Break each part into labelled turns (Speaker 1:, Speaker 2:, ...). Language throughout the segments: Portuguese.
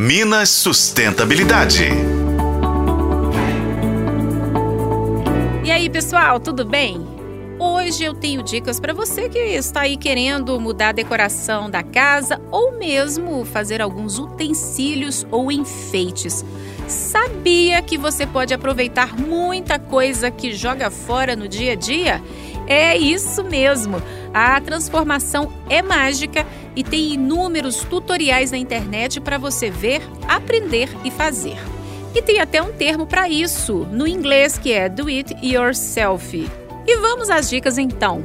Speaker 1: Minas Sustentabilidade.
Speaker 2: E aí, pessoal, tudo bem? Hoje eu tenho dicas para você que está aí querendo mudar a decoração da casa ou mesmo fazer alguns utensílios ou enfeites. Sabia que você pode aproveitar muita coisa que joga fora no dia a dia? É isso mesmo! A transformação é mágica e tem inúmeros tutoriais na internet para você ver, aprender e fazer. E tem até um termo para isso, no inglês que é do it yourself. E vamos às dicas então.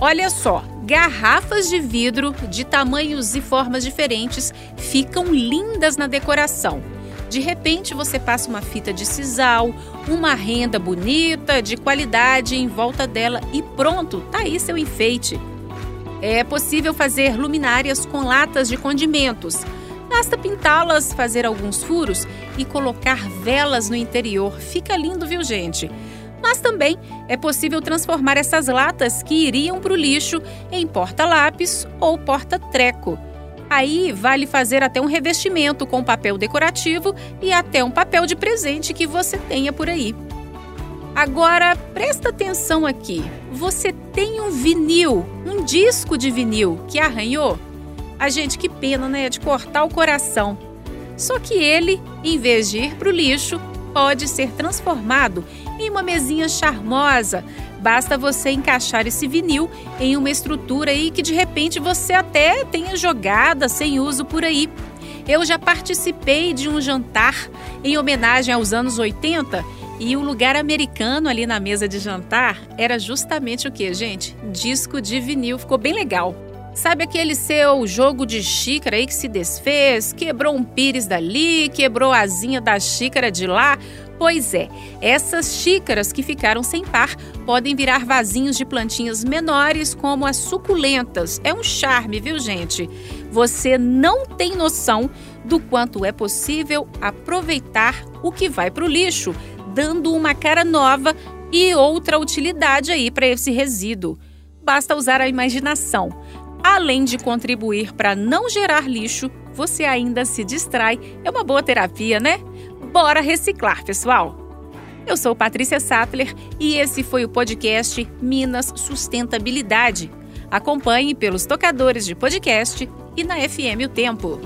Speaker 2: Olha só, garrafas de vidro de tamanhos e formas diferentes ficam lindas na decoração. De repente você passa uma fita de sisal, uma renda bonita, de qualidade em volta dela e pronto, tá aí seu enfeite. É possível fazer luminárias com latas de condimentos. Basta pintá-las, fazer alguns furos e colocar velas no interior. Fica lindo, viu, gente? Mas também é possível transformar essas latas que iriam para o lixo em porta-lápis ou porta-treco. Aí vale fazer até um revestimento com papel decorativo e até um papel de presente que você tenha por aí. Agora, presta atenção aqui. Você tem um vinil, um disco de vinil que arranhou? A gente, que pena, né? De cortar o coração. Só que ele, em vez de ir para o lixo, pode ser transformado em uma mesinha charmosa. Basta você encaixar esse vinil em uma estrutura aí que de repente você até tenha jogada sem uso por aí. Eu já participei de um jantar em homenagem aos anos 80 e o lugar americano ali na mesa de jantar era justamente o que, gente? Disco de vinil. Ficou bem legal. Sabe aquele seu jogo de xícara aí que se desfez, quebrou um pires dali, quebrou a asinha da xícara de lá? Pois é, essas xícaras que ficaram sem par podem virar vasinhos de plantinhas menores, como as suculentas. É um charme, viu, gente? Você não tem noção do quanto é possível aproveitar o que vai para o lixo, dando uma cara nova e outra utilidade aí para esse resíduo. Basta usar a imaginação. Além de contribuir para não gerar lixo, você ainda se distrai. É uma boa terapia, né? Bora reciclar, pessoal! Eu sou Patrícia Sattler e esse foi o podcast Minas Sustentabilidade. Acompanhe pelos tocadores de podcast e na FM O Tempo.